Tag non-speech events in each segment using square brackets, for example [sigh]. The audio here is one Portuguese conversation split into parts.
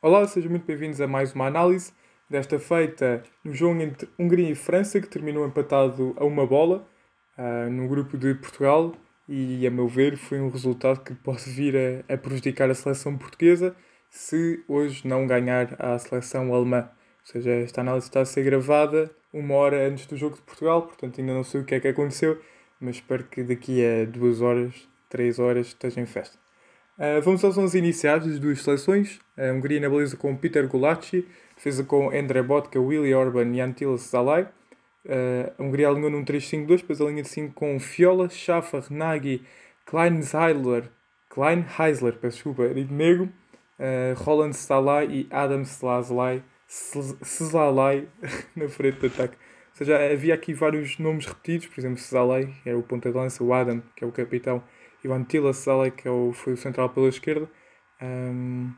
Olá, sejam muito bem-vindos a mais uma análise. Desta feita, no jogo entre Hungria e França, que terminou empatado a uma bola uh, no grupo de Portugal, e a meu ver foi um resultado que pode vir a, a prejudicar a seleção portuguesa se hoje não ganhar a seleção alemã. Ou seja, esta análise está a ser gravada uma hora antes do jogo de Portugal, portanto ainda não sei o que é que aconteceu, mas espero que daqui a duas horas, três horas, esteja em festa. Uh, vamos aos 11 iniciados das duas seleções. A Hungria na baliza com Peter Gulacsi, defesa com André Botka, Willy Orban e Antilas Zalai. Uh, a Hungria alinhou num 3-5-2, depois a linha de 5 com Fiola, Schaffer, Nagy, Kleinheisler, Kleinheisler, peço desculpa, de negro, uh, Roland Salai e Adam Slazlai, Slalai [laughs] na frente de ataque. Ou seja, havia aqui vários nomes repetidos, por exemplo, Salai, que era o ponta de lança, o Adam, que é o capitão, o Antila Saleh, que é o, foi o central pela esquerda. Um,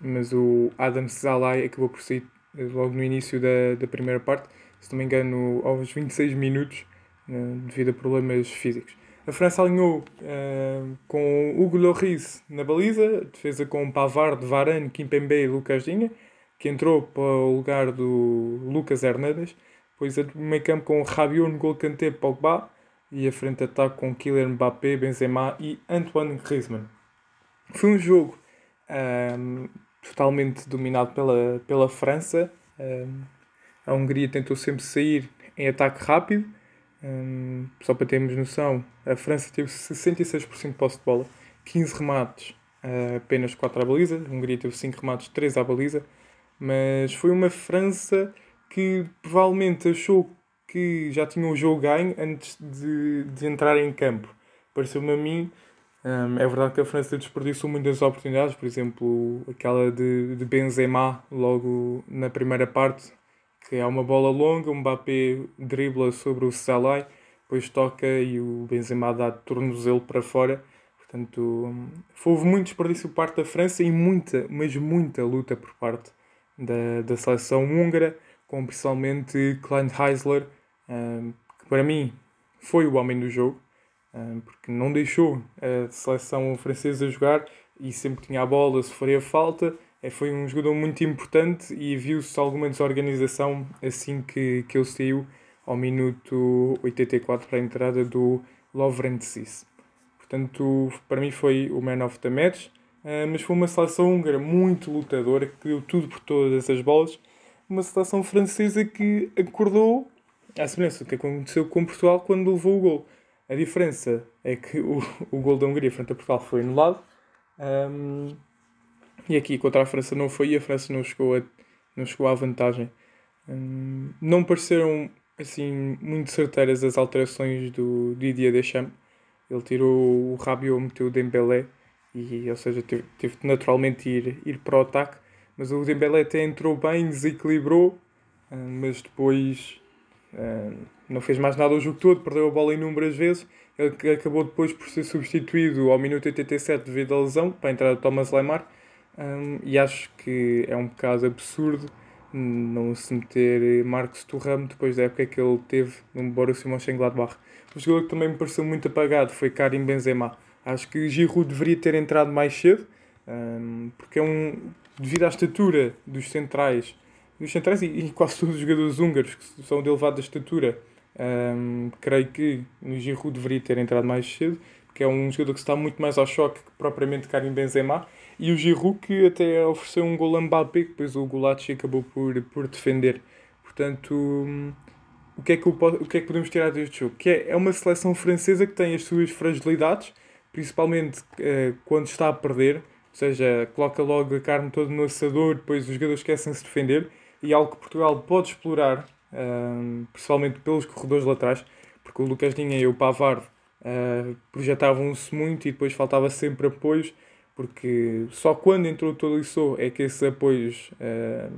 mas o Adam Salai acabou por sair logo no início da, da primeira parte, se não me engano, aos 26 minutos, devido a problemas físicos. A França alinhou uh, com Hugo Lloris na baliza, defesa com Pavard, Varane, Kimpembe e Lucas Dinha, que entrou para o lugar do Lucas Hernandes. Depois a meio campo com Rabiot, N'Golo Kanté, Pogba, e a frente de ataque com Kylian Mbappé, Benzema e Antoine Griezmann. Foi um jogo um, totalmente dominado pela, pela França. Um, a Hungria tentou sempre sair em ataque rápido. Um, só para termos noção, a França teve 66% de posse de bola, 15 remates, uh, apenas 4 à baliza. A Hungria teve 5 remates, 3 à baliza. Mas foi uma França que provavelmente achou que já tinham o jogo ganho antes de, de entrar em campo. Pareceu-me a mim. Um, é verdade que a França desperdiçou muitas oportunidades, por exemplo, aquela de, de Benzema logo na primeira parte, que é uma bola longa, o Mbappé dribla sobre o Salah, depois toca e o Benzema dá tornozelo para fora. Portanto, um, houve muito desperdício por parte da França e muita, mas muita luta por parte da, da seleção húngara, com principalmente Klein Heisler, que para mim foi o homem do jogo, porque não deixou a seleção francesa jogar e sempre tinha a bola, sofria falta. É, foi um jogador muito importante e viu-se alguma desorganização assim que, que ele saiu ao minuto 84 para a entrada do Lovrencis. Portanto, para mim foi o man of the match, mas foi uma seleção húngara muito lutadora que deu tudo por todas as bolas. Uma seleção francesa que acordou à semelhança do que aconteceu com Portugal quando levou o gol. A diferença é que o, o gol da Hungria frente a Portugal foi anulado um, e aqui contra a França não foi e a França não chegou, a, não chegou à vantagem. Um, não pareceram assim muito certeiras as alterações do Didier Deschamps. Ele tirou o Rabiot, meteu o Dembélé e, ou seja, teve, teve de naturalmente ir, ir para o ataque. Mas o Dembélé até entrou bem, desequilibrou, mas depois não fez mais nada o jogo todo, perdeu a bola inúmeras vezes. Ele acabou depois por ser substituído ao minuto 87 devido à lesão para a entrada Thomas Lemar. Um, e acho que é um bocado absurdo não se meter Marcos Thuram depois da época que ele teve no Borussia Mönchengladbach. O jogador que também me pareceu muito apagado foi Karim Benzema. Acho que Giroud deveria ter entrado mais cedo, um, porque é um devido à estatura dos centrais dos centrais e, e, quase todos os jogadores húngaros que são de elevada estatura. Um, creio que o Giroud deveria ter entrado mais cedo, porque é um jogador que está muito mais ao choque que propriamente Karim Benzema. E o Giroud que até ofereceu um gol a Mbappé, que depois o Gulacsi acabou por, por defender. Portanto, o que, é que o, o que é que podemos tirar deste jogo? Que é, é uma seleção francesa que tem as suas fragilidades, principalmente uh, quando está a perder, ou seja, coloca logo a carne toda no assador, depois os jogadores esquecem-se de defender e algo que Portugal pode explorar, um, principalmente pelos corredores laterais, porque o Lucas Dinha e o Pavard uh, projetavam-se muito e depois faltava sempre apoios, porque só quando entrou o Tolisso é que esses apoios uh,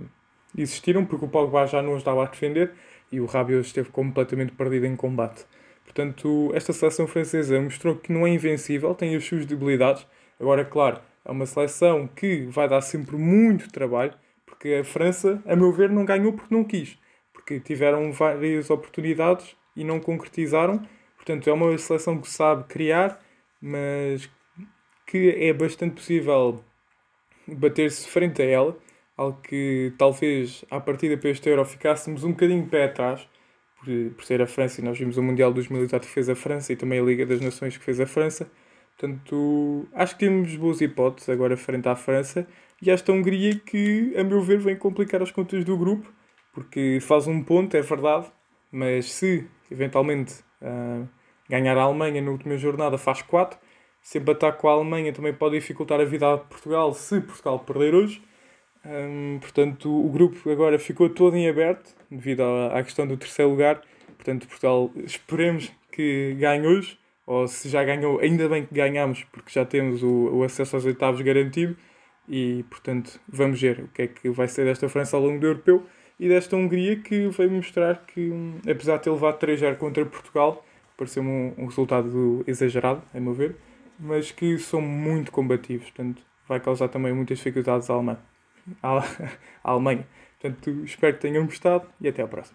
existiram, porque o Pogba já não estava a defender e o Rabiot esteve completamente perdido em combate. Portanto, esta seleção francesa mostrou que não é invencível, tem as suas debilidades. Agora, claro, é uma seleção que vai dar sempre muito trabalho, porque a França, a meu ver, não ganhou porque não quis. Porque tiveram várias oportunidades e não concretizaram. Portanto, é uma seleção que sabe criar, mas que é bastante possível bater-se frente a ela. algo que talvez à partida para este Euro ficássemos um bocadinho pé atrás, por, por ser a França, e nós vimos o Mundial 2018 que fez a França e também a Liga das Nações que fez a França. Portanto, acho que temos boas hipóteses agora frente à França e esta Hungria que, a meu ver, vem complicar as contas do grupo, porque faz um ponto, é verdade, mas se eventualmente uh, ganhar a Alemanha na última jornada faz 4, se empatar com a Alemanha também pode dificultar a vida a Portugal se Portugal perder hoje. Um, portanto, o grupo agora ficou todo em aberto devido à, à questão do terceiro lugar. Portanto, Portugal esperemos que ganhe hoje, ou se já ganhou, ainda bem que ganhamos, porque já temos o, o acesso aos oitavos garantido. E, portanto, vamos ver o que é que vai ser desta França ao longo do europeu e desta Hungria que veio mostrar que, hum, apesar de ter levado 3-0 contra Portugal, pareceu-me um, um resultado exagerado, a meu ver, mas que são muito combativos, portanto, vai causar também muitas dificuldades à Alemanha. À, [laughs] à Alemanha. Portanto, espero que tenham gostado e até à próxima.